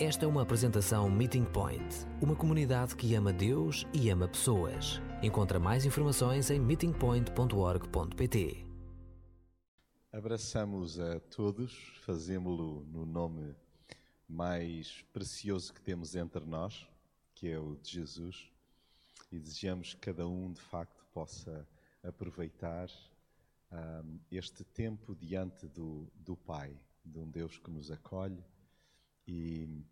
Esta é uma apresentação Meeting Point, uma comunidade que ama Deus e ama pessoas. Encontra mais informações em meetingpoint.org.pt. Abraçamos a todos, fazemos-lo no nome mais precioso que temos entre nós, que é o de Jesus, e desejamos que cada um de facto possa aproveitar um, este tempo diante do, do Pai, de um Deus que nos acolhe e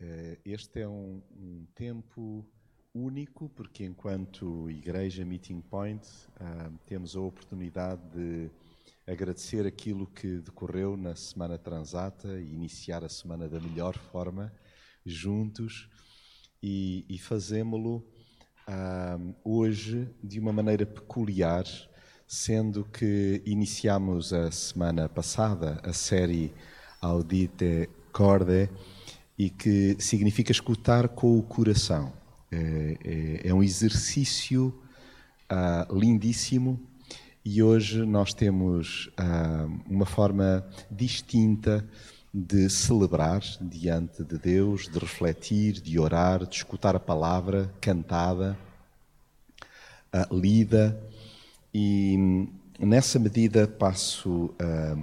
uh, este é um, um, tempo único, porque enquanto Igreja Meeting Point uh, temos a oportunidade de agradecer aquilo que decorreu na Semana Transata e iniciar a semana da melhor forma, juntos, e, e fazemos-lo uh, hoje de uma maneira peculiar, sendo que iniciamos a semana passada a série Audite corde e que significa escutar com o coração. É, é, é um exercício ah, lindíssimo e hoje nós temos ah, uma forma distinta de celebrar diante de Deus, de refletir, de orar, de escutar a palavra cantada, ah, lida e nessa medida passo a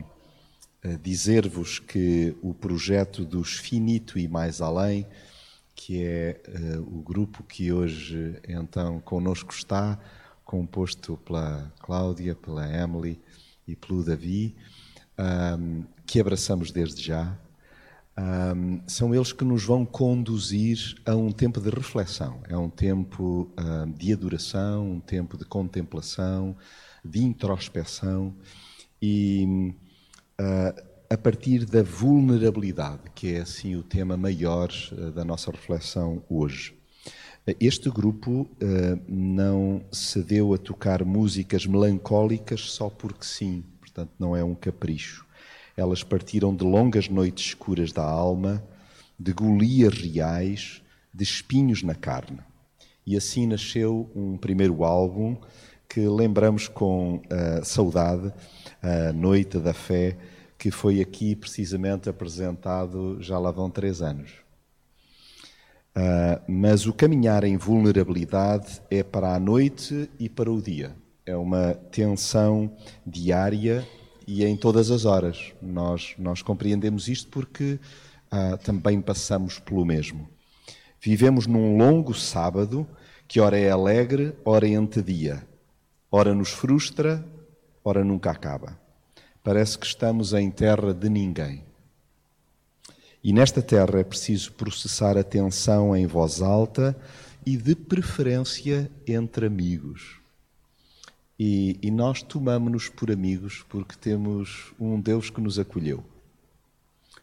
dizer-vos que o projeto dos Finito e Mais Além, que é uh, o grupo que hoje então conosco está, composto pela Cláudia, pela Emily e pelo Davi, um, que abraçamos desde já, um, são eles que nos vão conduzir a um tempo de reflexão, é um tempo um, de adoração, um tempo de contemplação, de introspeção e uh, a partir da vulnerabilidade, que é assim o tema maior uh, da nossa reflexão hoje. Este grupo uh, não se deu a tocar músicas melancólicas só porque sim, portanto, não é um capricho. Elas partiram de longas noites escuras da alma, de golias reais, de espinhos na carne. E assim nasceu um primeiro álbum que lembramos com uh, saudade, a Noite da Fé, que foi aqui precisamente apresentado já lá vão três anos. Uh, mas o caminhar em vulnerabilidade é para a noite e para o dia. É uma tensão diária e em todas as horas. Nós, nós compreendemos isto porque uh, também passamos pelo mesmo. Vivemos num longo sábado que ora é alegre, ora é antedia, ora nos frustra, ora nunca acaba parece que estamos em terra de ninguém. E nesta terra é preciso processar a tensão em voz alta e, de preferência, entre amigos. E, e nós tomamos-nos por amigos porque temos um Deus que nos acolheu.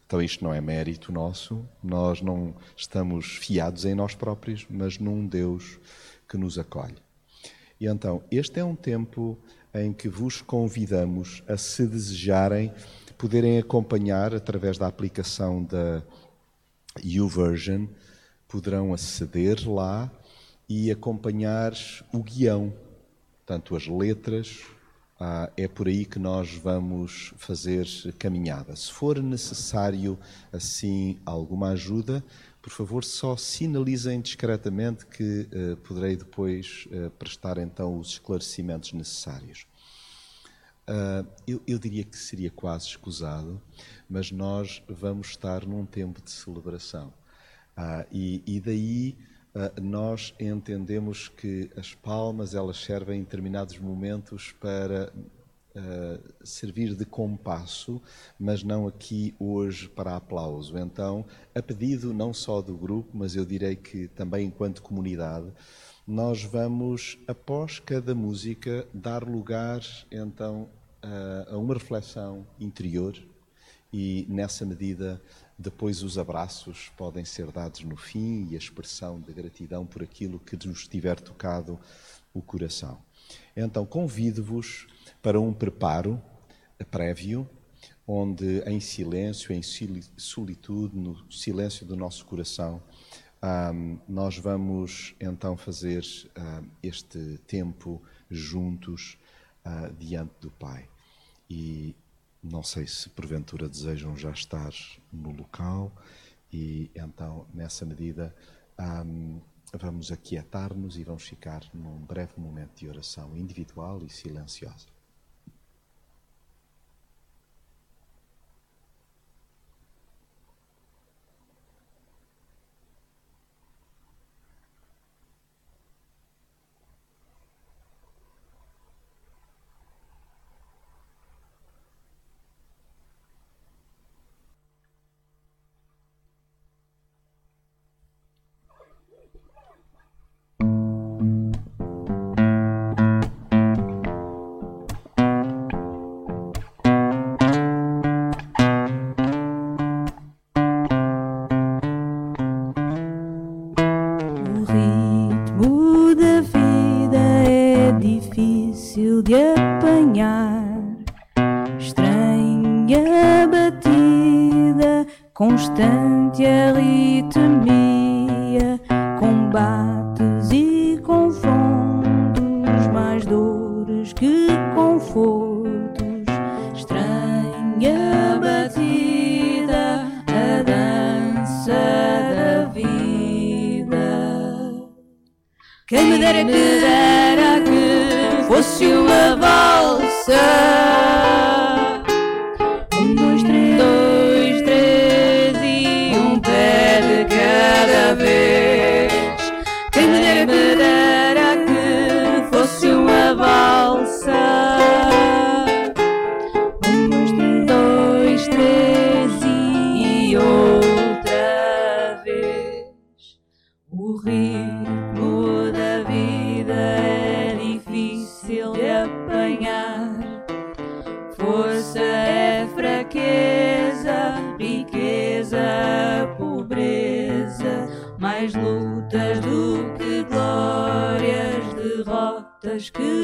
Então, isto não é mérito nosso, nós não estamos fiados em nós próprios, mas num Deus que nos acolhe. E então, este é um tempo em que vos convidamos a, se desejarem, poderem acompanhar através da aplicação da YouVersion, poderão aceder lá e acompanhar o guião, tanto as letras, ah, é por aí que nós vamos fazer caminhada. Se for necessário, assim, alguma ajuda, por favor, só sinalizem discretamente que uh, poderei depois uh, prestar então os esclarecimentos necessários. Uh, eu, eu, diria que seria quase escusado, mas nós vamos estar num tempo de celebração. E, e, daí nós entendemos que as palmas elas servem em determinados momentos para uh, servir de compasso, mas não aqui hoje para aplauso. Então, a pedido não só do grupo, mas eu direi que também enquanto comunidade, nós vamos, após cada música, dar lugar então a, a uma reflexão interior e, nessa medida, depois os abraços podem ser dados no fim e a expressão de gratidão por aquilo que nos tiver tocado o coração. Então, convido-vos para um preparo prévio, onde em silêncio, em solitude, no silêncio do nosso coração, nós vamos então fazer este tempo juntos uh, diante do Pai. E não sei se porventura desejam já estar no local, E então, nessa medida, um, vamos aquietar-nos e vamos ficar num breve momento de oração individual e silenciosa. mais lutas do que glórias, derrotas que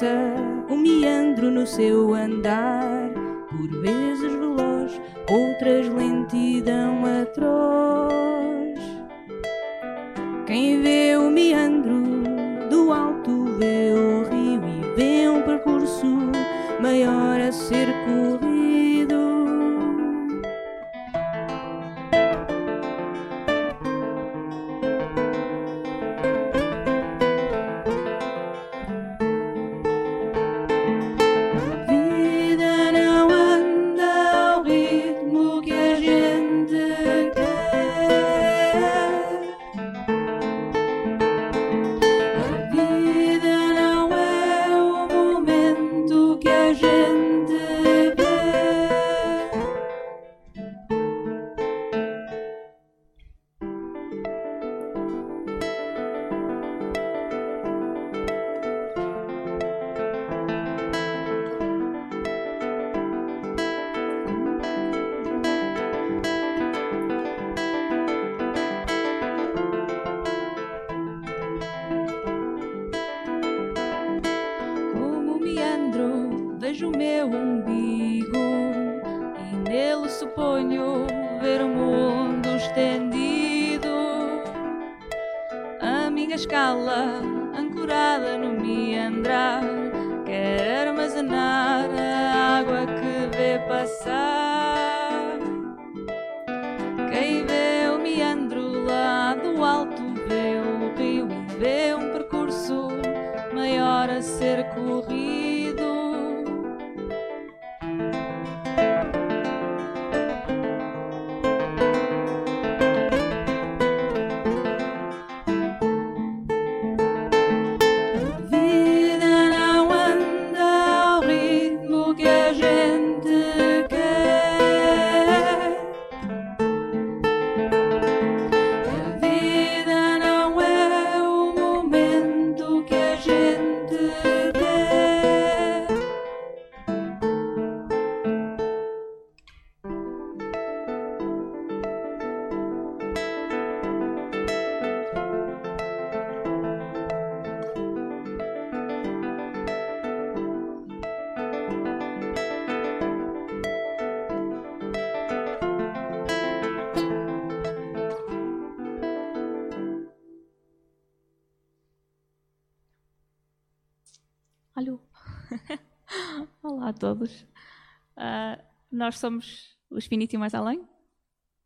passa, um meandro no seu andar, vejo meu umbigo e nele suponho ver o mundo estendido. A minha escala, nós somos o Infinity Mais Além.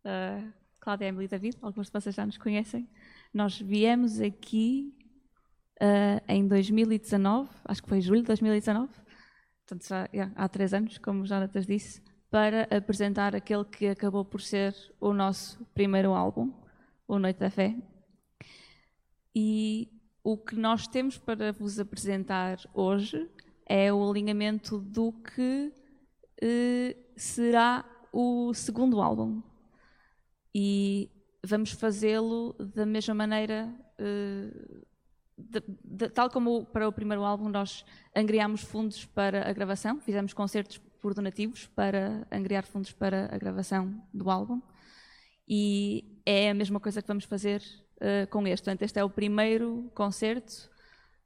Uh, Cláudia, Emily e David, alguns de vocês já nos conhecem. Nós viemos aqui ah, em 2019, acho que foi julho de 2019, portanto já há três anos, como o Jonatas disse, para apresentar aquele que acabou por ser o nosso primeiro álbum, O Noite da Fé. E o que nós temos para vos apresentar hoje é o alinhamento do que será o segundo álbum. E vamos fazê-lo da mesma maneira, eh, de- de- tal como para o primeiro álbum nós angriámos fundos para a gravação, fizemos concertos por donativos para angriar fundos para a gravação do álbum. E é a mesma coisa que vamos fazer eh, com este. Portanto, este é o primeiro concerto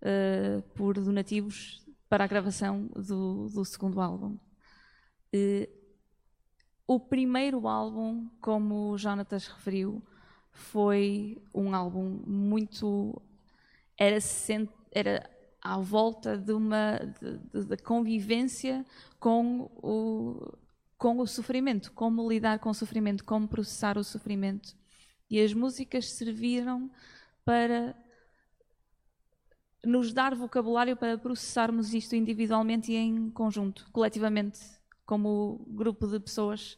eh, por donativos para a gravação do, do segundo álbum. Eh, o primeiro álbum, como o Jonatas referiu, foi um álbum muito. Era, sen- era à volta de uma de- de convivência com o, com o sofrimento, como lidar com o sofrimento, como processar o sofrimento. E as músicas serviram para nos dar vocabulário para processarmos isto individualmente e em conjunto, coletivamente, como grupo de pessoas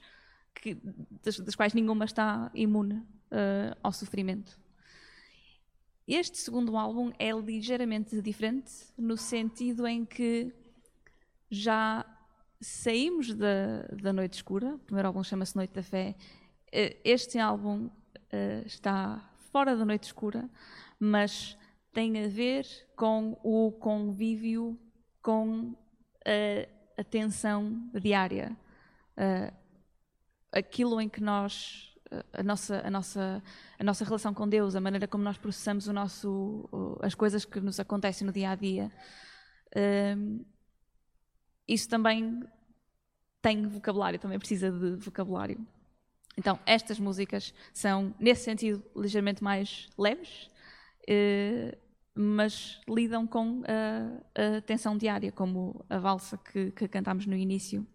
que, das, das quais nenhuma está imune eh, ao sofrimento. Este segundo álbum é ligeiramente diferente no sentido em que já saímos da, da Noite Escura, o primeiro álbum chama-se Noite da Fé. Eh, Este álbum eh, está fora da Noite Escura, mas tem a ver com o convívio com a, a tensão diária. Eh, aquilo em que nós a nossa, a, nossa, a nossa relação com Deus, a maneira como nós processamos o nosso, as coisas que nos acontecem no dia a dia, um, isso também tem vocabulário, também precisa de vocabulário. Então, estas músicas são, nesse sentido, ligeiramente mais leves, uh, mas lidam com a, a, tensão diária, como a valsa que, que cantámos no início.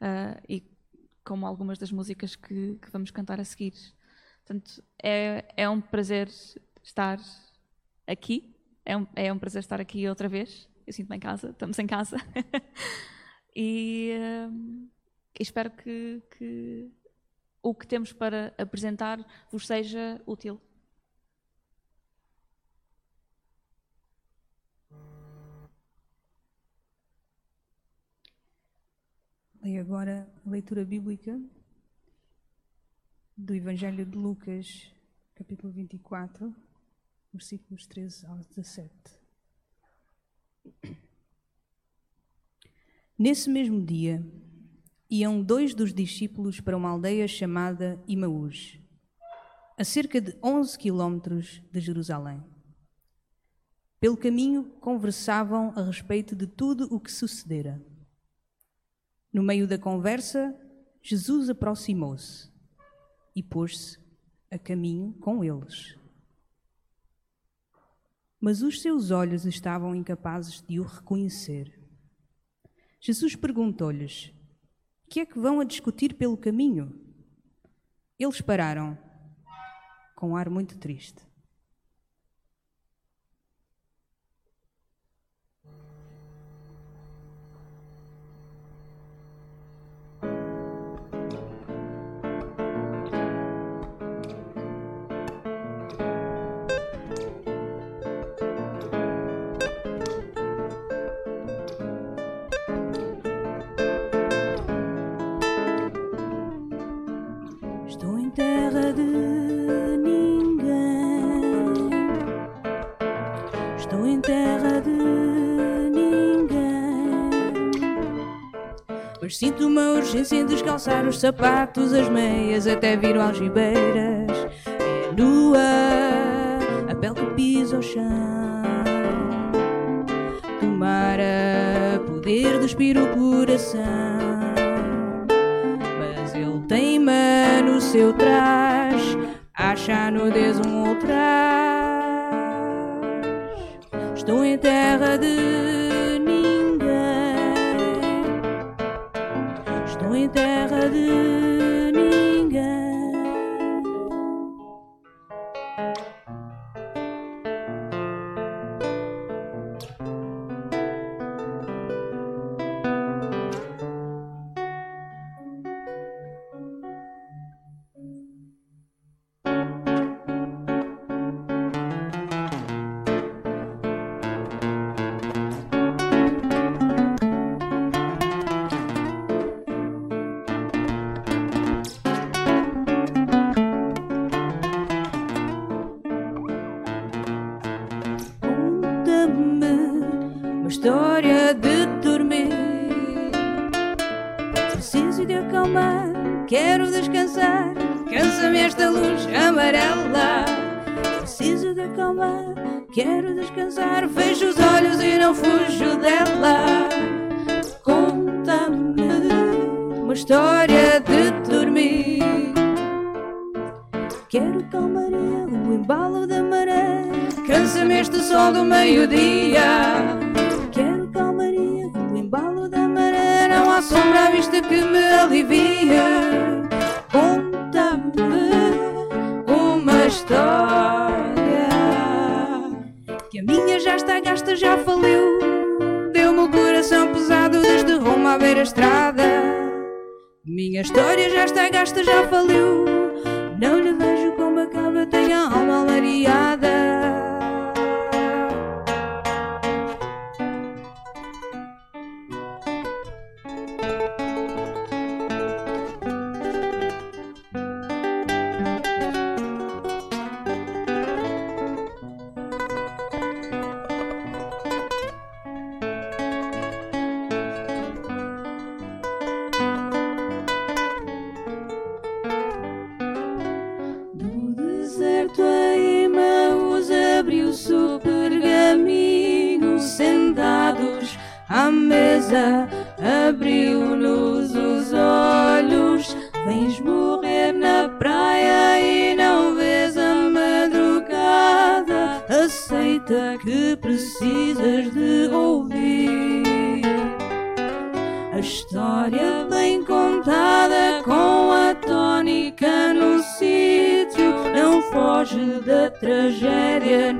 Uh, e como algumas das músicas que, que vamos cantar a seguir. Portanto, é, é um prazer estar aqui, é um, é um prazer estar aqui outra vez. Eu sinto-me em casa, estamos em casa. e, uh, espero que, que o que temos para apresentar vos seja útil. Leio agora a leitura bíblica do Evangelho de Lucas, capítulo 24, versículos 13 ao 17. Nesse mesmo dia, iam dois dos discípulos para uma aldeia chamada Imaús, a cerca de 11 quilómetros de Jerusalém. Pelo caminho, conversavam a respeito de tudo o que sucedera. No meio da conversa, Jesus aproximou-se e pôs-se a caminho com eles. Mas os seus olhos estavam incapazes de o reconhecer. Jesus perguntou-lhes: Que é que vão a discutir pelo caminho? Eles pararam, com um ar muito triste. Sinto uma urgência em descalçar os sapatos, as meias, até viram algibeiras. É nua, a pele que pisa o chão. Tomara poder despir o coração. Mas ele teima no seu trás, acha nudez um ultraje. Estou em terra de terra de sol do meio-dia. História bem contada com a tónica no sítio. Não foge da tragédia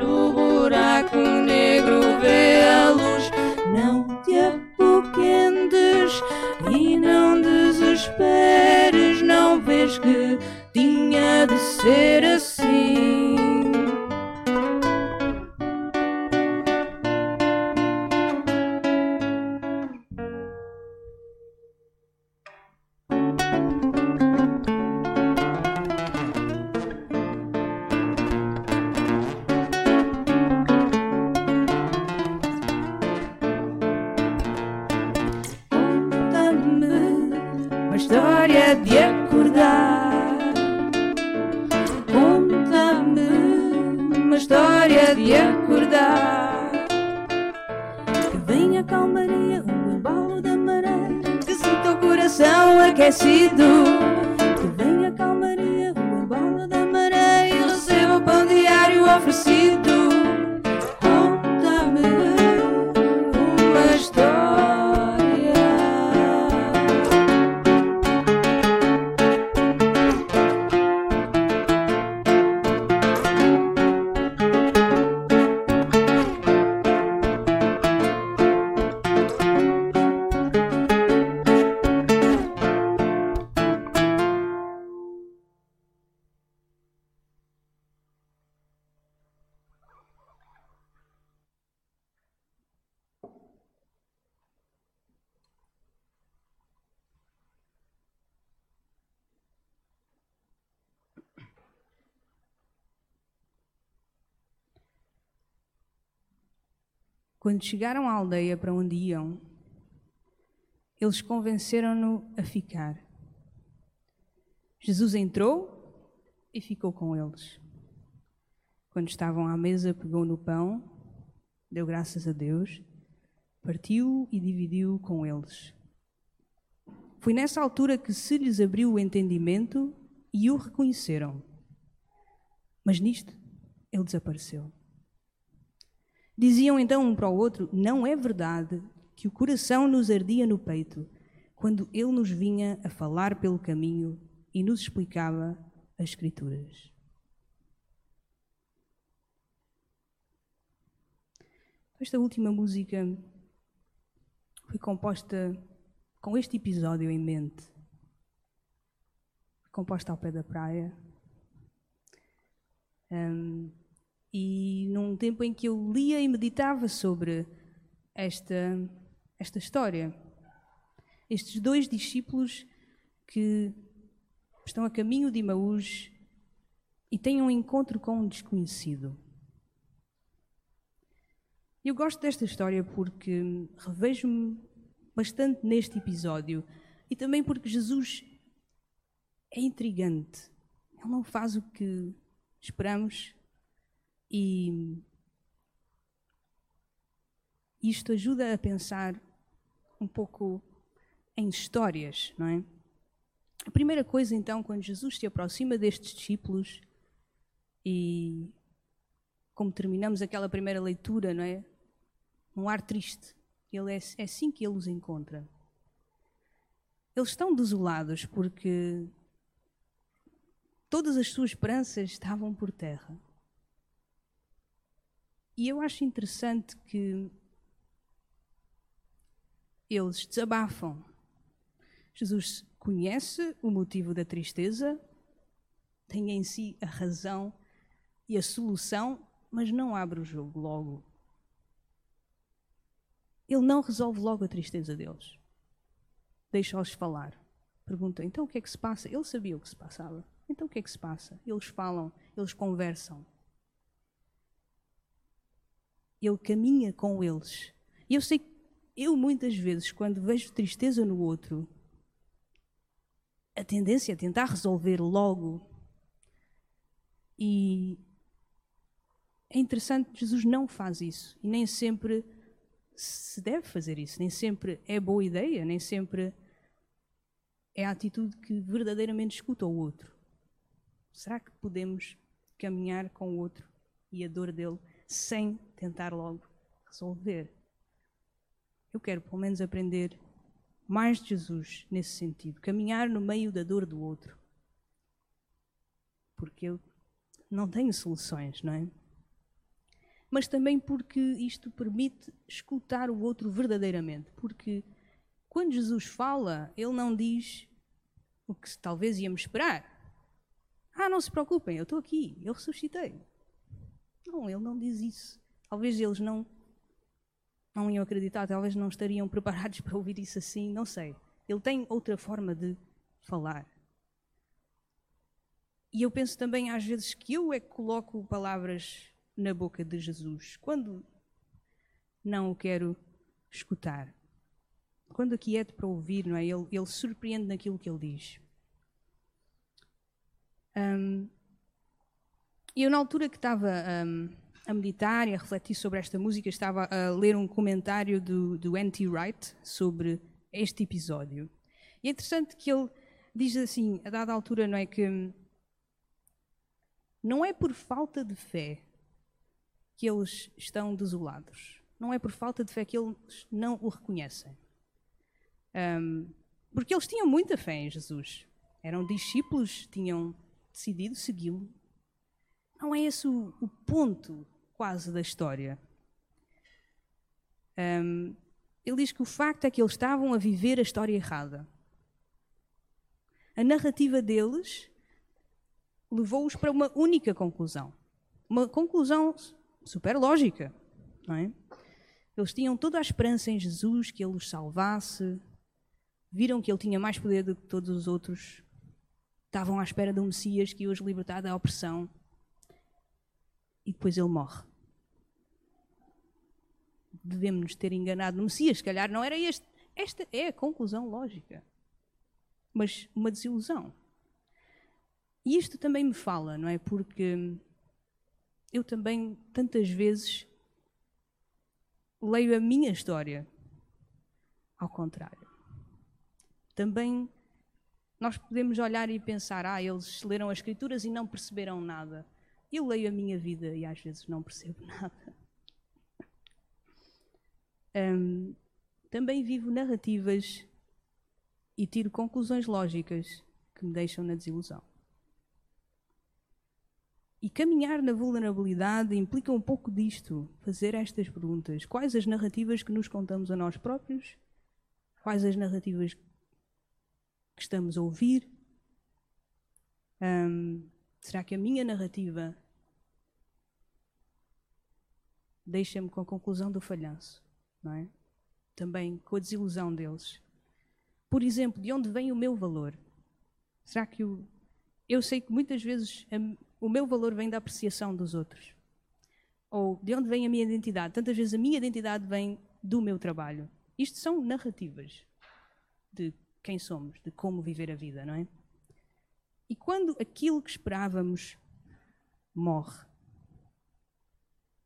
Quando chegaram à aldeia para onde iam, eles convenceram-no a ficar. Jesus entrou e ficou com eles. Quando estavam à mesa, pegou no pão, deu graças a Deus, partiu e dividiu com eles. Foi nessa altura que se lhes abriu o entendimento e o reconheceram. Mas nisto ele desapareceu. Diziam então um para o outro: Não é verdade que o coração nos ardia no peito quando ele nos vinha a falar pelo caminho e nos explicava as Escrituras. Esta última música foi composta com este episódio em mente. Foi composta ao pé da praia. Um, e num tempo em que eu lia e meditava sobre esta, esta história. Estes dois discípulos que estão a caminho de Maús e têm um encontro com um desconhecido. Eu gosto desta história porque revejo-me bastante neste episódio e também porque Jesus é intrigante. Ele não faz o que esperamos e isto ajuda a pensar um pouco em histórias, não é? A primeira coisa, então, quando Jesus se aproxima destes discípulos e como terminamos aquela primeira leitura, não é? Um ar triste. Ele é, é assim que ele os encontra. Eles estão desolados porque todas as suas esperanças estavam por terra. E eu acho interessante que eles desabafam. Jesus conhece o motivo da tristeza, tem em si a razão e a solução, mas não abre o jogo logo. Ele não resolve logo a tristeza deles. Deixa-os falar. Pergunta, então o que é que se passa? Ele sabia o que se passava. Então o que é que se passa? Eles falam, eles conversam. Ele caminha com eles. E eu sei que eu muitas vezes, quando vejo tristeza no outro, a tendência é tentar resolver logo. E é interessante, Jesus não faz isso. E nem sempre se deve fazer isso. Nem sempre é boa ideia, nem sempre é a atitude que verdadeiramente escuta o outro. Será que podemos caminhar com o outro e a dor dele sem tentar logo resolver? Eu quero, pelo menos, aprender mais de Jesus nesse sentido, caminhar no meio da dor do outro. Porque eu não tenho soluções, não é? Mas também porque isto permite escutar o outro verdadeiramente. Porque quando Jesus fala, ele não diz o que talvez íamos esperar. Ah, não se preocupem, eu estou aqui, eu ressuscitei. Não, ele não diz isso. Talvez eles não não iam acreditar, talvez não estariam preparados para ouvir isso assim, não sei. Ele tem outra forma de falar. E eu penso também às vezes que eu é que coloco palavras na boca de Jesus quando não o quero escutar. Quando aquieto para ouvir, não é? Ele, ele surpreende naquilo que ele diz. Um, eu, na altura que estava um, a meditar e a refletir sobre esta música, estava a ler um comentário do, do N.T. Wright sobre este episódio. E é interessante que ele diz assim, a dada altura, não é que não é por falta de fé que eles estão desolados. Não é por falta de fé que eles não o reconhecem. Um, porque eles tinham muita fé em Jesus. Eram discípulos, tinham decidido segui-lo. Não é esse o, o, ponto quase da história. Um, ele diz que o facto é que eles estavam a viver a história errada. A narrativa deles levou-os para uma única conclusão. Uma conclusão super lógica, não é? Eles tinham toda a esperança em Jesus que ele os salvasse, viram que ele tinha mais poder do que todos os outros, estavam à espera de um Messias que os libertar da opressão e depois ele morre. Devemos nos ter enganado no Messias, se calhar não era este. Esta é a conclusão lógica. Mas uma desilusão. E isto também me fala, não é? Porque eu também, tantas vezes, leio a minha história ao contrário. Também nós podemos olhar e pensar, ah, eles leram as Escrituras e não perceberam nada. Eu leio a minha vida e às vezes não percebo nada. Um, também vivo narrativas e tiro conclusões lógicas que me deixam na desilusão. E caminhar na vulnerabilidade implica um pouco disto, fazer estas perguntas. Quais as narrativas que nos contamos a nós próprios? Quais as narrativas que estamos a ouvir? Será que a minha narrativa deixa-me com a conclusão do falhanço? Não é? Também com a desilusão deles. Por exemplo, de onde vem o meu valor? Será que o, eu sei que muitas vezes o meu valor vem da apreciação dos outros. Ou de onde vem a minha identidade? Tantas vezes a minha identidade vem do meu trabalho. Isto são narrativas de quem somos, de como viver a vida, não é? E quando aquilo que esperávamos morre,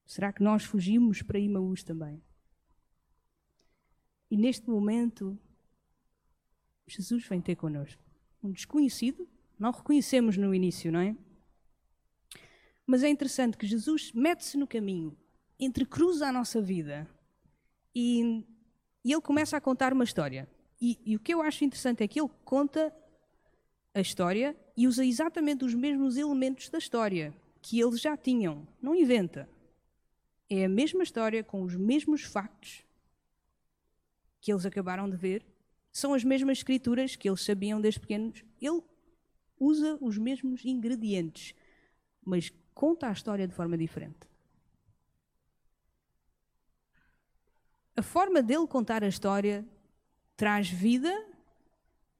será que nós fugimos para Imaús também? E neste momento, Jesus vem ter connosco. Um desconhecido, não reconhecemos no início, não é? Mas é interessante que Jesus mete-se no caminho, entrecruza a nossa vida e, e, ele começa a contar uma história. E, e o que eu acho interessante é que ele conta a história e usa exatamente os mesmos elementos da história que eles já tinham. Não inventa. É a mesma história com os mesmos factos que eles acabaram de ver. São as mesmas escrituras que eles sabiam desde pequenos. Ele usa os mesmos ingredientes, mas conta a história de forma diferente. A forma dele contar a história traz vida,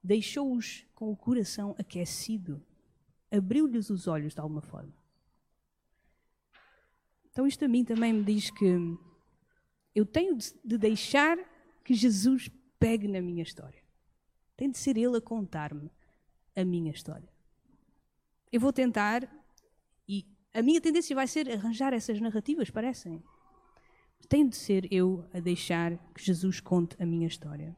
deixou-os com o coração aquecido, abriu-lhes os olhos de alguma forma. Então, isto a mim também me diz que eu tenho de deixar que Jesus pegue na minha história. Tem de ser Ele a contar-me a minha história. Eu vou tentar, e a minha tendência vai ser arranjar essas narrativas, parecem. Tem de ser eu a deixar que Jesus conte a minha história.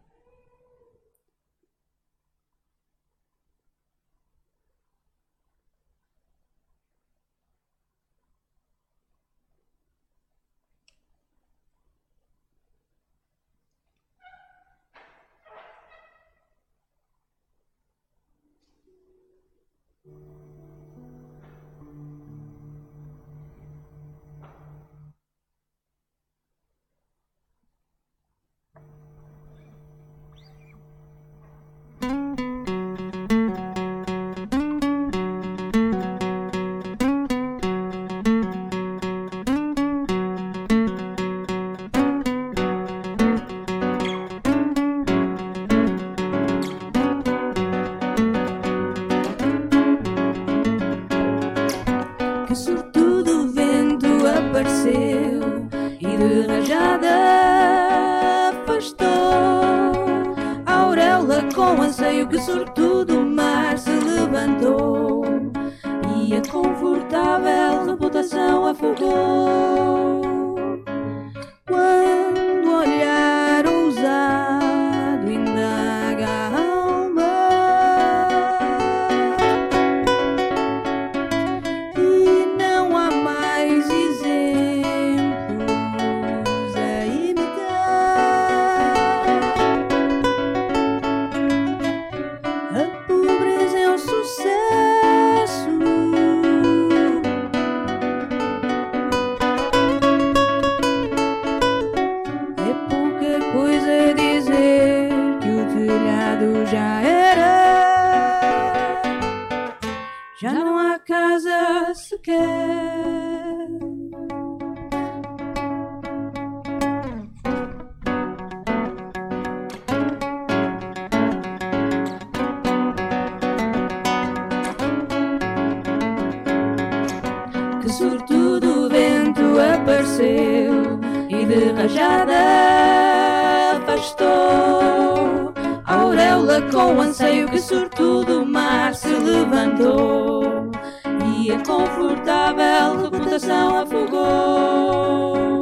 já era. Já não há casa sequer. Que sobretudo o vento apareceu e de rajada afastou. Com com anseio que sortudo o mar se levantou e a confortável reputação afogou.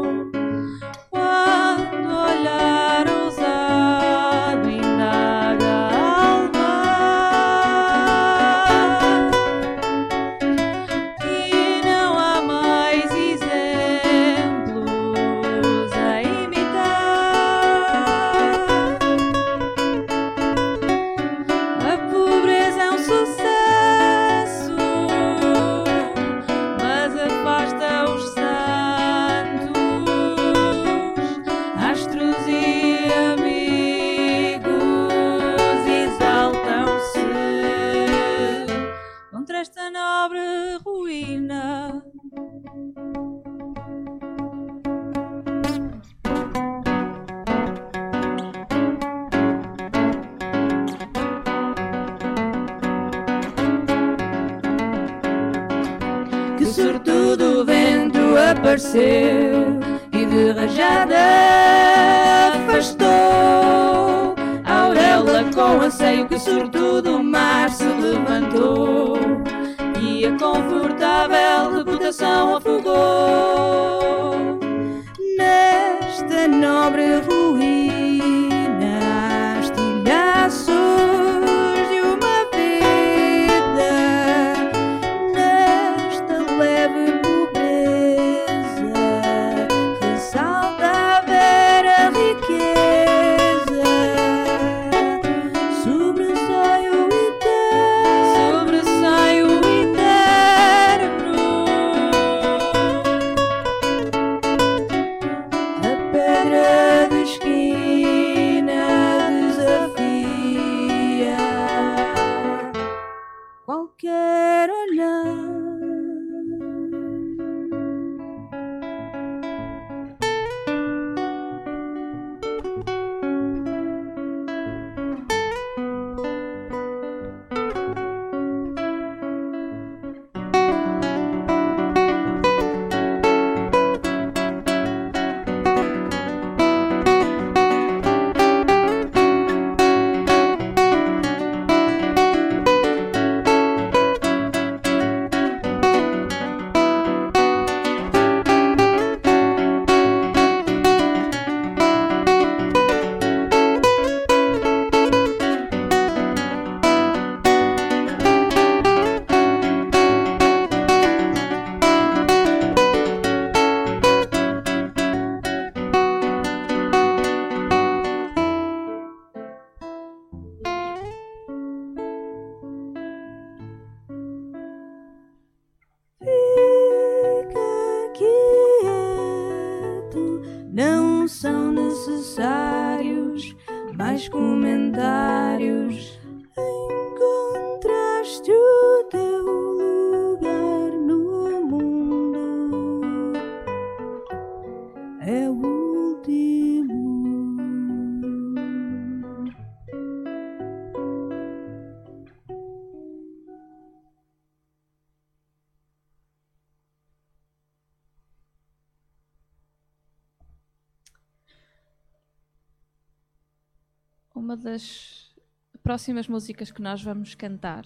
Uma das próximas músicas que nós vamos cantar,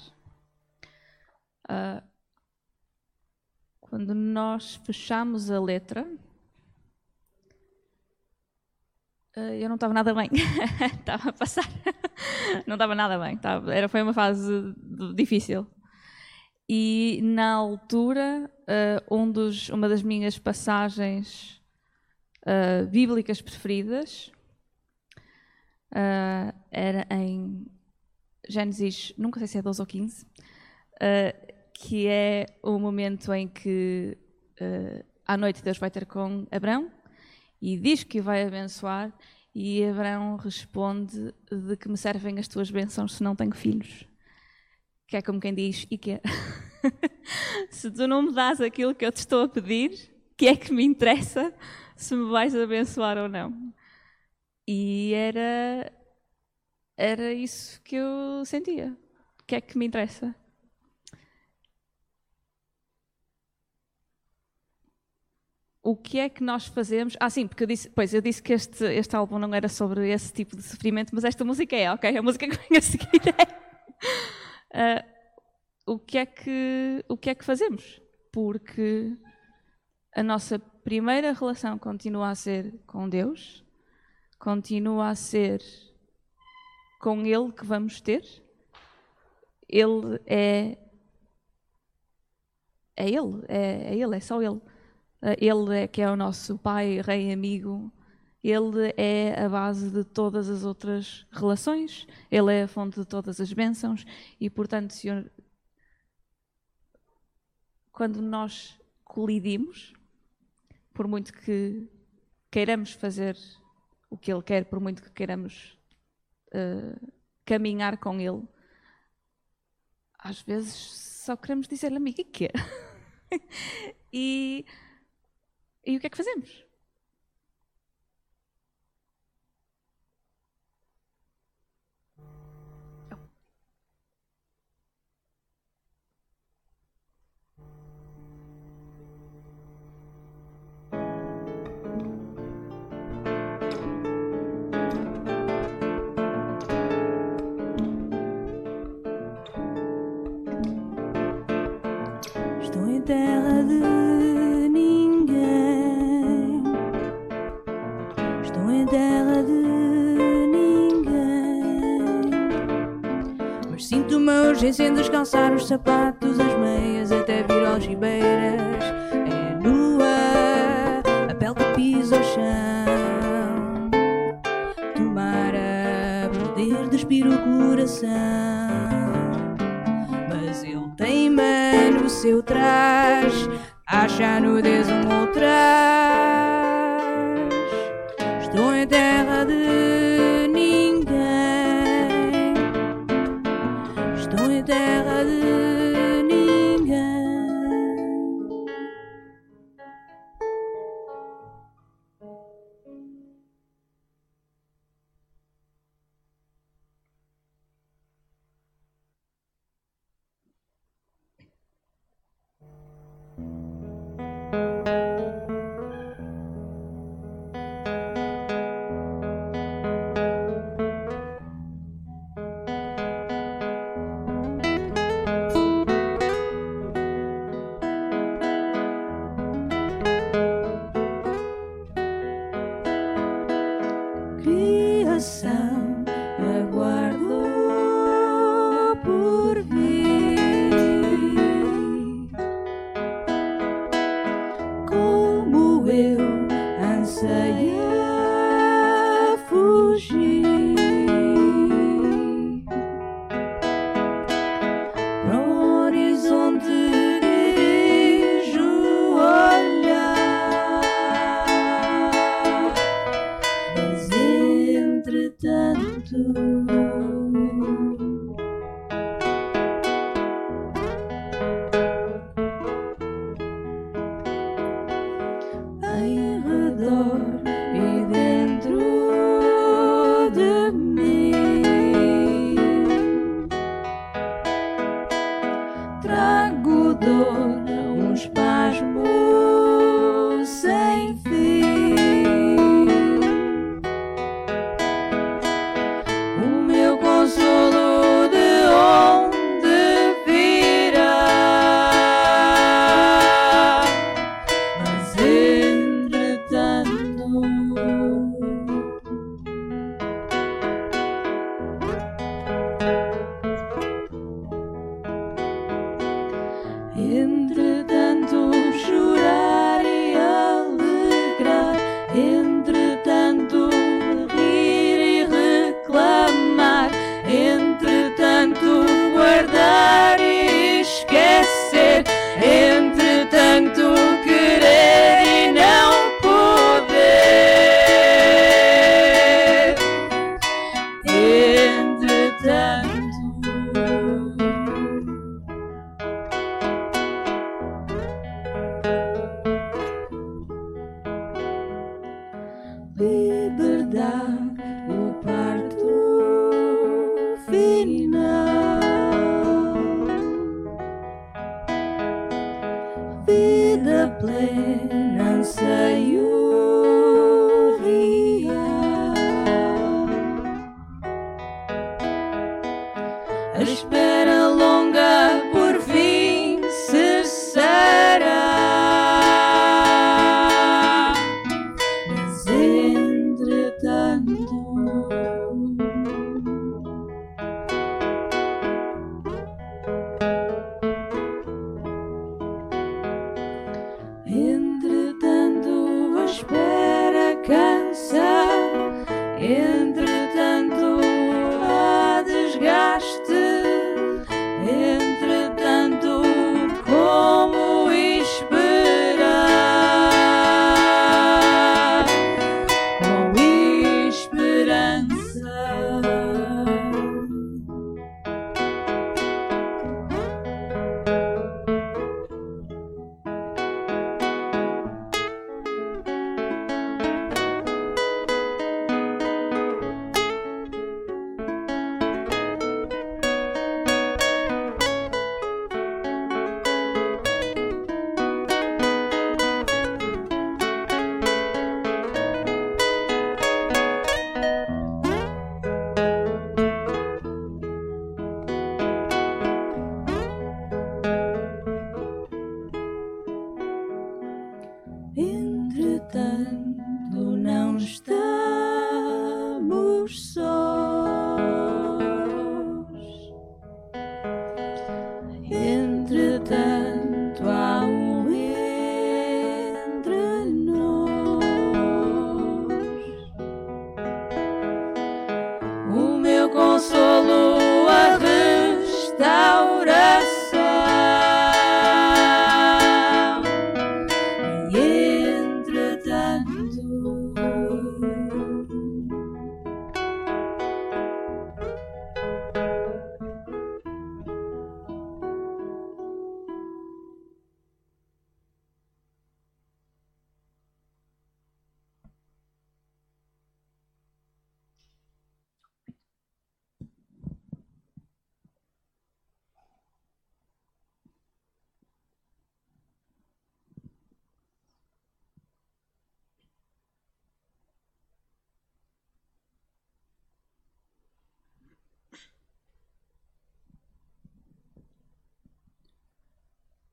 ah, quando nós fechamos a letra, ah, eu não estava nada bem, estava a passar, não estava nada bem, estava, era, foi uma fase difícil. E na altura, ah, um dos, uma das minhas passagens bíblicas preferidas ah, era em Gênesis, nunca sei se é 12 ou 15, ah, que é o momento em que ah, à noite Deus vai ter com Abraão e diz que o vai abençoar e Abraão responde de que me servem as tuas bênçãos se não tenho filhos. Que é como quem diz, e que se tu não me dás aquilo que eu te estou a pedir, que é que me interessa se me vais abençoar ou não? E era, era isso que eu sentia. O que é que me interessa? O que é que nós fazemos? Ah, sim, porque eu disse, pois eu disse que este, este álbum não era sobre esse tipo de sofrimento, mas esta música é, ok? A música que vem a seguir é. Ah, o, que é que, o que é que fazemos? Porque a nossa primeira relação continua a ser com Deus, continua a ser com Ele que vamos ter. Ele é. É Ele, é, é Ele, é só Ele. Eh, Ele é que é o nosso Pai, Rei, amigo. Ele é a base de todas as outras relações. Ele é a fonte de todas as bênçãos. E, portanto, Senhor, quando nós colidimos, por muito que queiramos fazer o que Ele quer, por muito que queiramos eh, caminhar com Ele, às vezes só queremos dizer-lhe, amigo, e quê? e, e o que é que fazemos? Terra de ninguém. Estou em terra de ninguém. Mas sinto uma urgência em descalçar os sapatos, as meias, até vir aos ribeiras. É nua, a pele que pisa o chão. Tomara poder despir o coração seu traje, acha nudez um ultraje.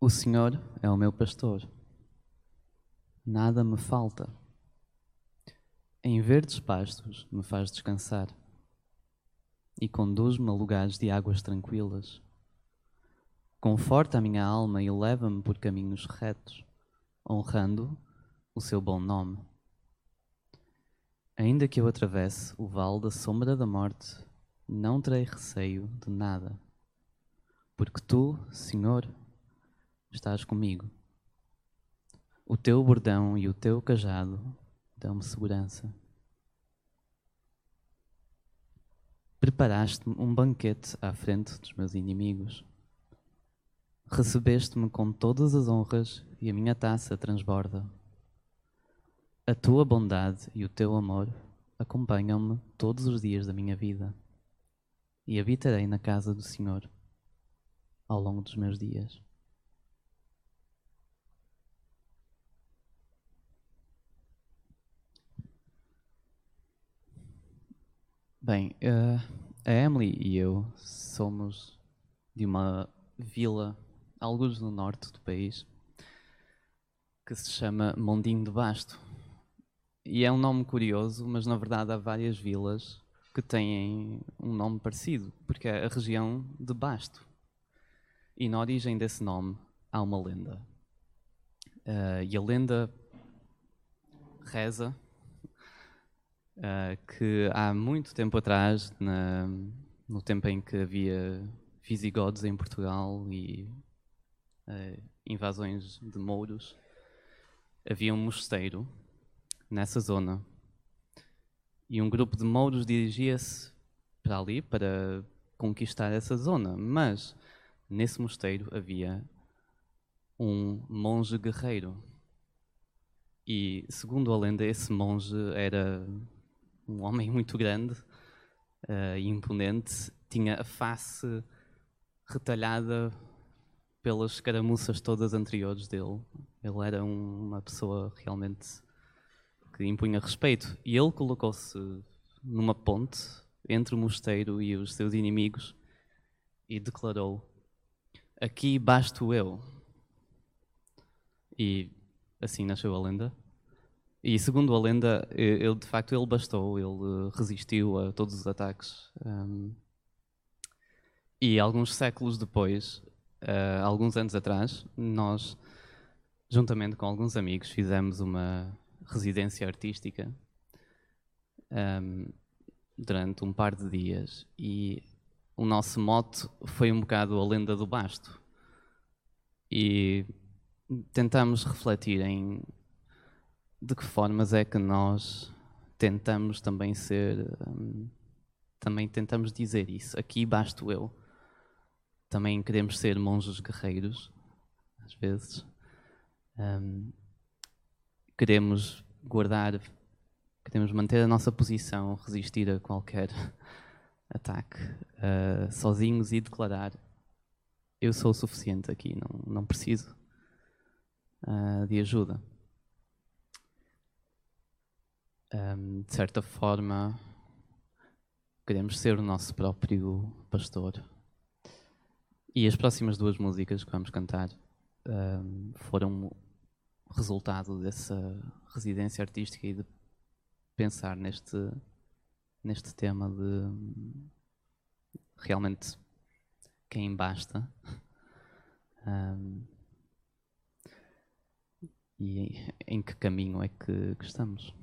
O Senhor é o meu pastor. Nada me falta. Em verdes pastos me faz descansar e conduz-me a lugares de águas tranquilas. Conforta a minha alma e leva-me por caminhos retos, honrando o seu bom nome. Ainda que eu atravesse o vale da sombra da morte, não terei receio de nada, porque tu, Senhor, estás comigo. O teu bordão e o teu cajado dão-me segurança. Preparaste-me um banquete à frente dos meus inimigos. Recebeste-me com todas as honras e a minha taça transborda. A tua bondade e o teu amor acompanham-me todos os dias da minha vida e habitarei na casa do Senhor ao longo dos meus dias. Bem, uh, a Emily e eu somos de uma vila, alguns no norte do país, que se chama Mondinho de Basto. E é um nome curioso, mas na verdade há várias vilas que têm um nome parecido, porque é a região de Basto. E na origem desse nome há uma lenda. Uh, e a lenda reza uh, que há muito tempo atrás, na, no tempo em que havia visigodos em Portugal e uh, invasões de mouros, havia um mosteiro nessa zona. E um grupo de mouros dirigia-se para ali para conquistar essa zona, mas nesse mosteiro havia um monge guerreiro. E, segundo a lenda, esse monge era um homem muito grande uh, e imponente, tinha a face retalhada pelas escaramuças todas anteriores dele. Ele era um, uma pessoa realmente que impunha respeito. E ele colocou-se numa ponte entre o mosteiro e os seus inimigos e declarou: Aqui basto eu. E assim nasceu a lenda. E segundo a lenda, ele de facto ele bastou, ele resistiu a todos os ataques. Um, e alguns séculos depois, uh, alguns anos atrás, nós, juntamente com alguns amigos, fizemos uma residência artística um, durante um par de dias. E o nosso mote foi um bocado a lenda do basto. E tentamos refletir em de que formas é que nós tentamos também ser, um, também tentamos dizer isso. Aqui basto eu. Também queremos ser monges guerreiros, às vezes. Um, queremos guardar, queremos manter a nossa posição, resistir a qualquer ataque, uh, sozinhos e declarar: Eu sou o suficiente aqui, não, não preciso uh, de ajuda um, de certa forma, queremos ser o nosso próprio pastor. E as próximas duas músicas que vamos cantar um, foram resultado dessa residência artística e de pensar neste, neste tema de realmente quem basta. Um, e em que caminho é que, que estamos.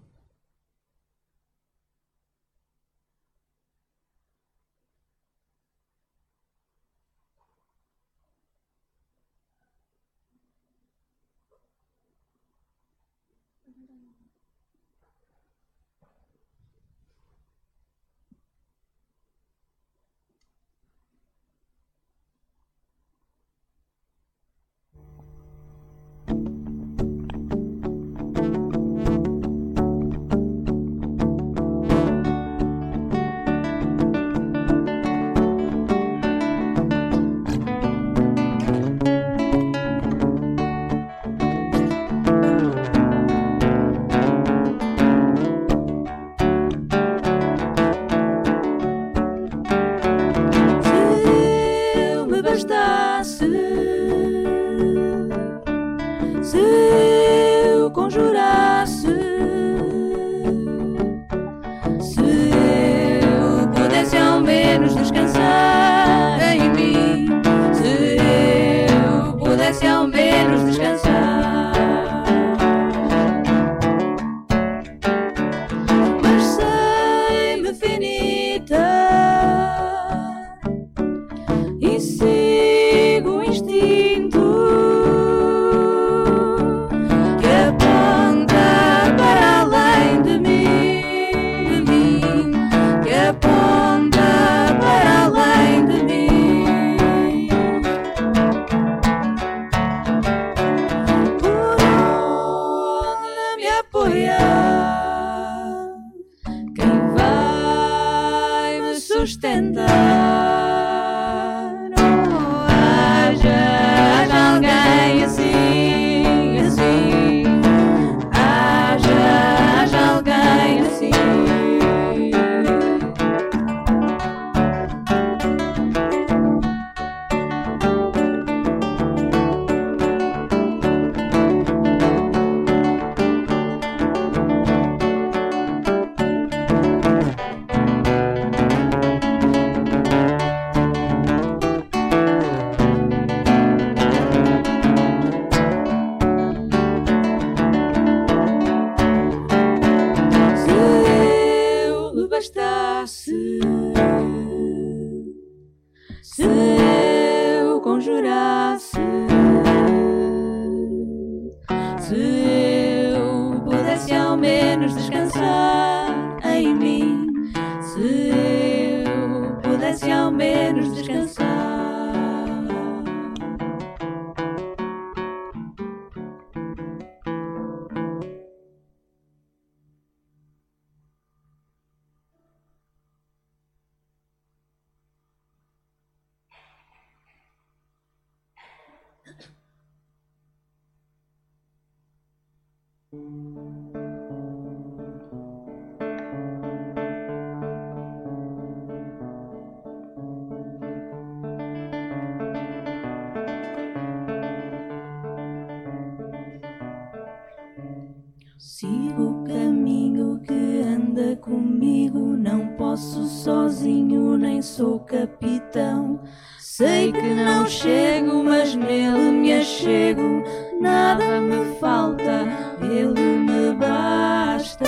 capitão. Sei que não chego, mas nele me achego. Nada me falta, ele me basta.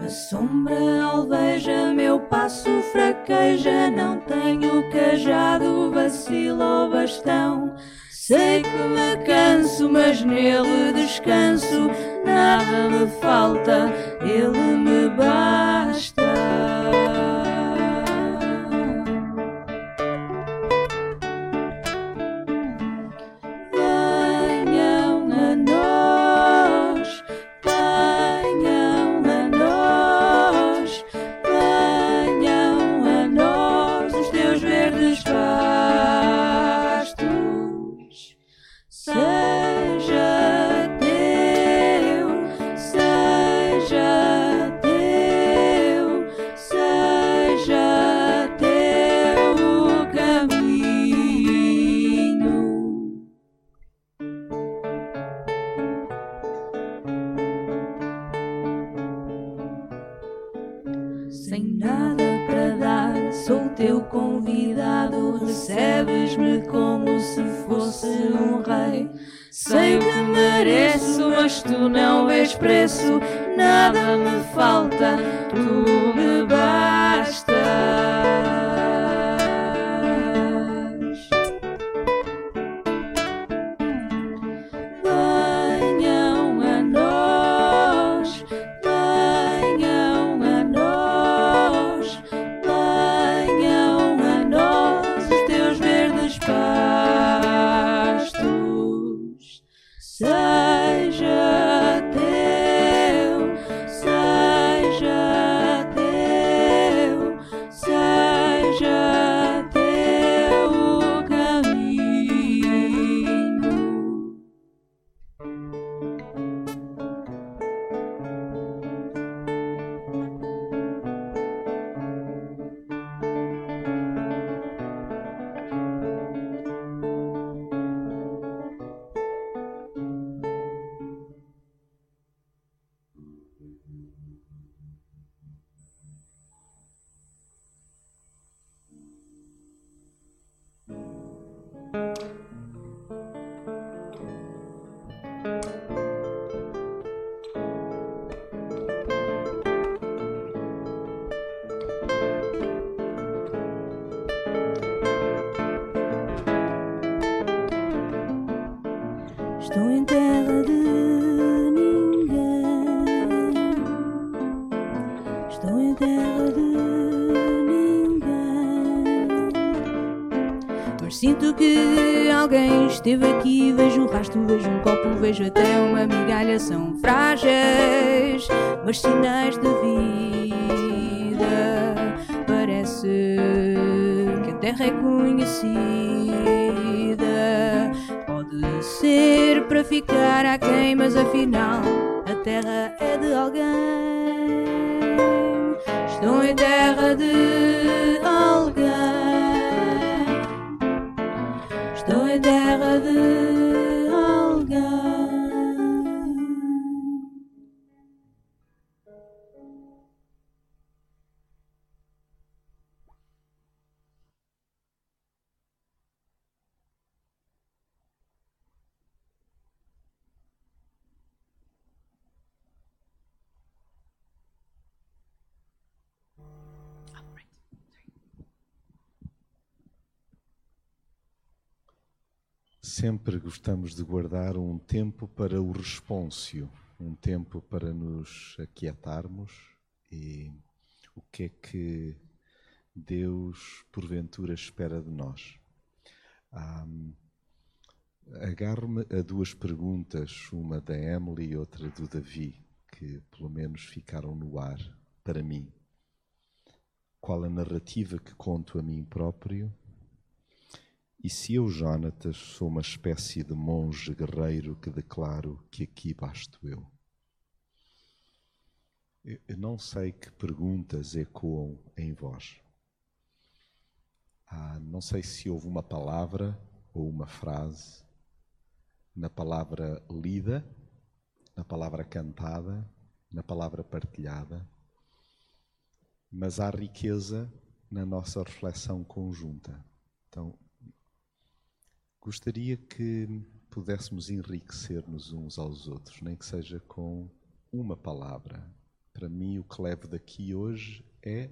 A sombra alveja, meu passo fraqueja. Não tenho cajado, vacilo ou bastão. Sei que me canso, mas nele descanso nada me falta, Ele me basta. Que alguém esteve aqui. Vejo o rastro, vejo um copo, vejo até uma migalha. São frágeis, mas sinais de vida. Parece que a terra é conhecida. Pode ser para ficar aquém, mas afinal a terra é de alguém. Estou em terra de alguém. Sempre gostamos de guardar um tempo para o responsio, um tempo para nos aquietarmos e o que é que Deus porventura espera de nós. Um, Agarro-me a duas perguntas, uma da Emily e outra do Davi, que pelo menos ficaram no ar para mim. Qual a narrativa que conto a mim próprio e se eu, Jonatas, sou uma espécie de monge guerreiro que declaro que aqui basto eu? Eu não sei que perguntas ecoam em vós. Ah, não sei se houve uma palavra ou uma frase na palavra lida, na palavra cantada, na palavra partilhada, mas há riqueza na nossa reflexão conjunta. Então, Gostaria que pudéssemos enriquecer-nos uns aos outros, nem que seja com uma palavra. Para mim, o que levo daqui hoje é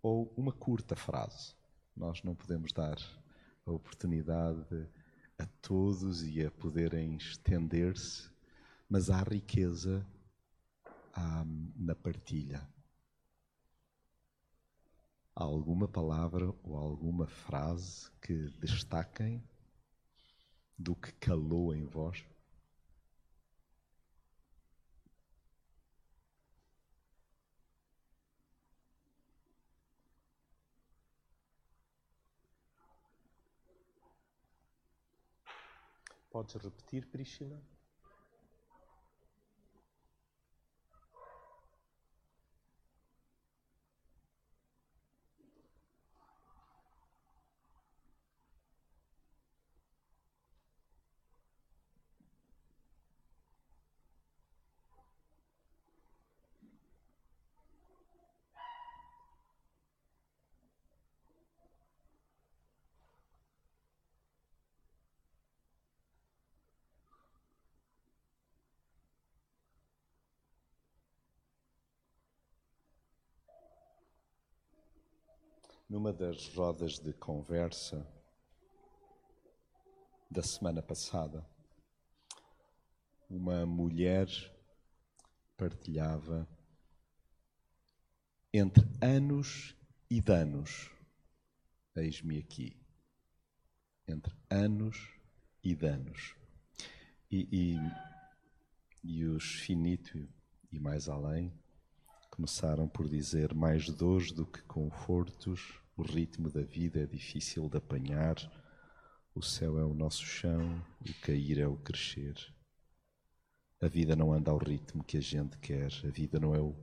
ou uma curta frase. Nós não podemos dar a oportunidade a todos e a poderem estender-se, mas há riqueza há, na partilha alguma palavra ou alguma frase que destaquem do que calou em vós? Podes repetir, Priscila? Numa das rodas de conversa da semana passada, uma mulher partilhava entre anos e danos. Eis-me aqui. Entre anos e danos. E, e, e os finito e mais além começaram por dizer mais dores do que confortos, o ritmo da vida é difícil de apanhar, o céu é o nosso chão, o cair é o crescer. A vida não anda ao ritmo que a gente quer, a vida não é o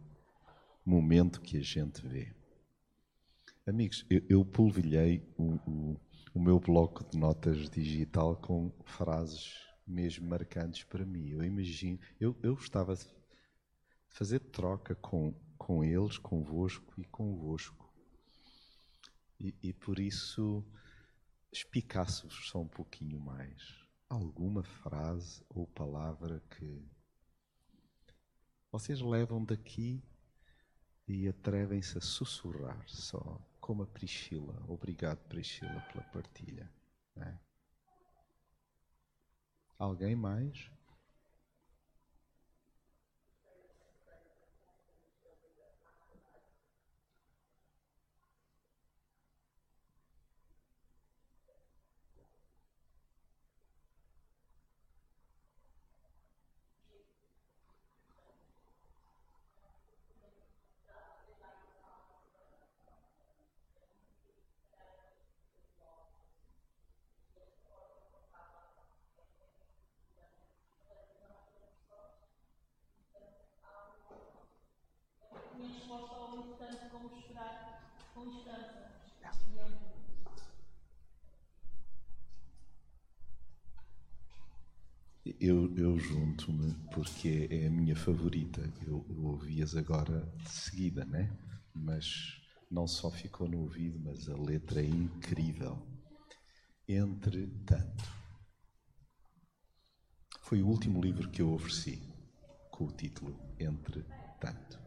momento que a gente vê. Amigos, eu, eu polvilhei o, o, o meu bloco de notas digital com frases mesmo marcantes para mim. Eu imagino, eu, eu estava a fazer troca com com eles, convosco e convosco. E, e por isso, espicasse-vos só um pouquinho mais. Alguma frase ou palavra que vocês levam daqui e atrevem-se a sussurrar só, como a Priscila. Obrigado, Priscila, pela partilha. É? Alguém mais? Eu, eu junto-me porque é a minha favorita. Eu, eu ouvi-as agora de seguida, né? Mas não só ficou no ouvido, mas a letra é incrível. Entretanto. Foi o último livro que eu ofereci, com o título Entretanto.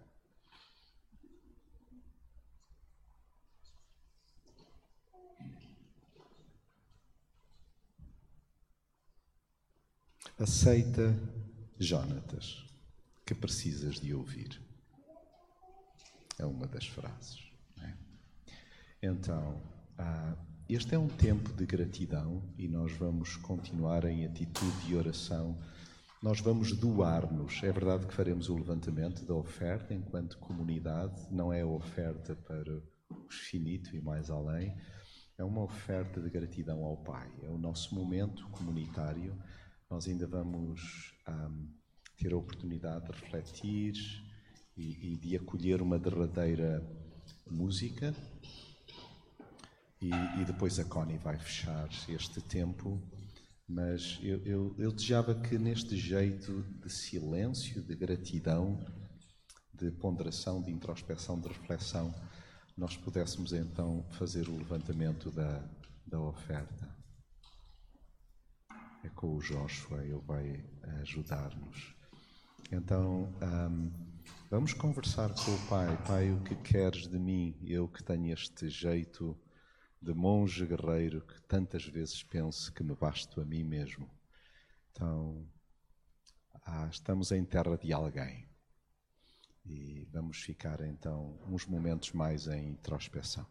Aceita, Jonatas, que precisas de ouvir. É uma das frases. É? Então, ah, este é um tempo de gratidão e nós vamos continuar em atitude de oração. Nós vamos doar-nos. É verdade que faremos o levantamento da oferta enquanto comunidade, não é a oferta para o finito e mais além, é uma oferta de gratidão ao Pai. É o nosso momento comunitário nós ainda vamos um, ter a oportunidade de refletir e, e, de acolher uma derradeira música. E, e, depois a Connie vai fechar este tempo. Mas eu, eu, eu desejava que neste jeito de silêncio, de gratidão, de ponderação, de introspecção, de reflexão, nós pudéssemos então fazer o levantamento da, da oferta é com o Joshua, ele vai ajudar-nos. Então, um, vamos conversar com o Pai. Pai, o que queres de mim? Eu que tenho este jeito de monge guerreiro que tantas vezes penso que me basto a mim mesmo. Então, ah, estamos em terra de alguém. E vamos ficar então uns momentos mais em introspeção.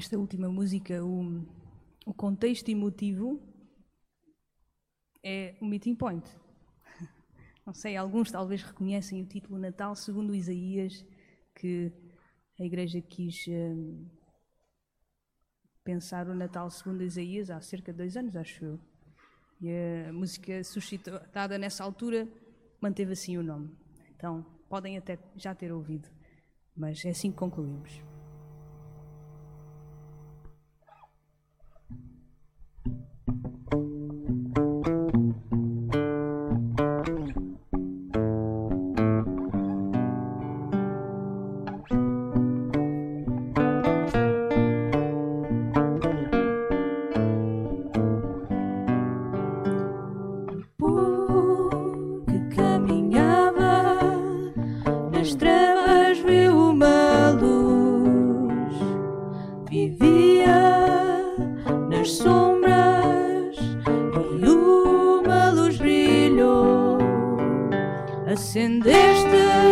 Esta última música, o, o contexto emotivo é o meeting point. Não sei, alguns talvez reconhecem o título Natal segundo Isaías, que a Igreja quis um, pensar o Natal segundo Isaías há cerca de dois anos, acho eu. E a música suscitada nessa altura manteve assim o nome. Então, podem até já ter ouvido, mas é assim que concluímos. acendeste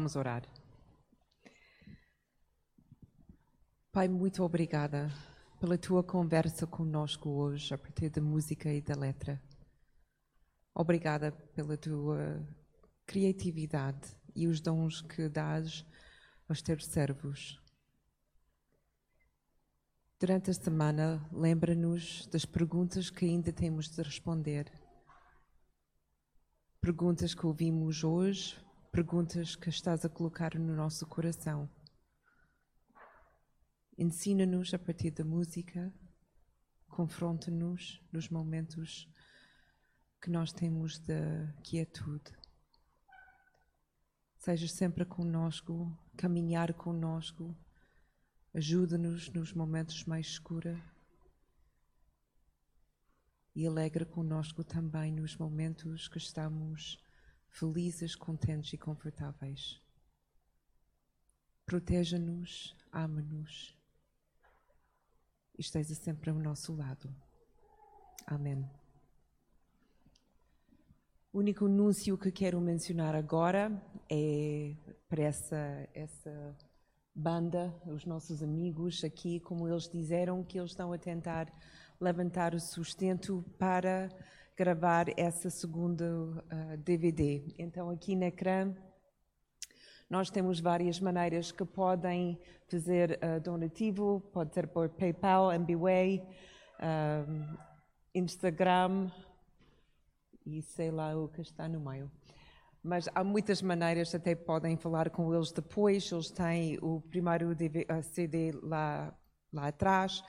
Vamos orar. Pai, muito obrigada pela tua conversa conosco hoje a partir da música e da letra. Obrigada pela tua criatividade e os dons que dás aos teus servos. Durante a semana, lembra-nos das perguntas que ainda temos de responder. Perguntas que ouvimos hoje, perguntas que estás a colocar no nosso coração. Ensina-nos a partir da música, confronta-nos nos momentos que nós temos de quietude. Sejas sempre conosco, caminhar conosco, ajuda-nos nos momentos mais escuros e alegra conosco também nos momentos que estamos felizes, contentes e confortáveis. Proteja-nos, ama-nos e esteja sempre ao nosso lado. Amém. O único anúncio que quero mencionar agora é para essa, essa banda, os nossos amigos aqui, como eles disseram, que eles estão a tentar levantar o sustento para gravar essa segunda uh, DVD. Então, aqui na ecrã, nós temos várias maneiras que podem fazer uh, donativo, pode ser por PayPal, MBWay, uh, Instagram e sei lá o que está no meio. Mas há muitas maneiras, até podem falar com eles depois. Eles têm o primeiro CD lá, lá atrás,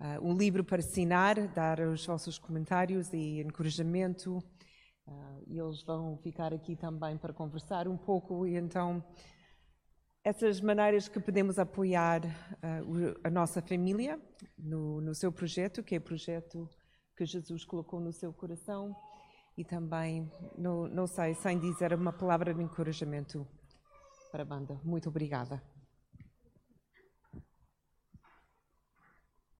uh, um livro para assinar, dar os vossos comentários e encorajamento. Uh, e eles vão ficar aqui também para conversar um pouco. E então, essas maneiras que podemos apoiar uh, a nossa família no, no seu projeto, que é o projeto que Jesus colocou no seu coração e também, não, não sei, sem dizer uma palavra de encorajamento para a banda. Muito obrigada.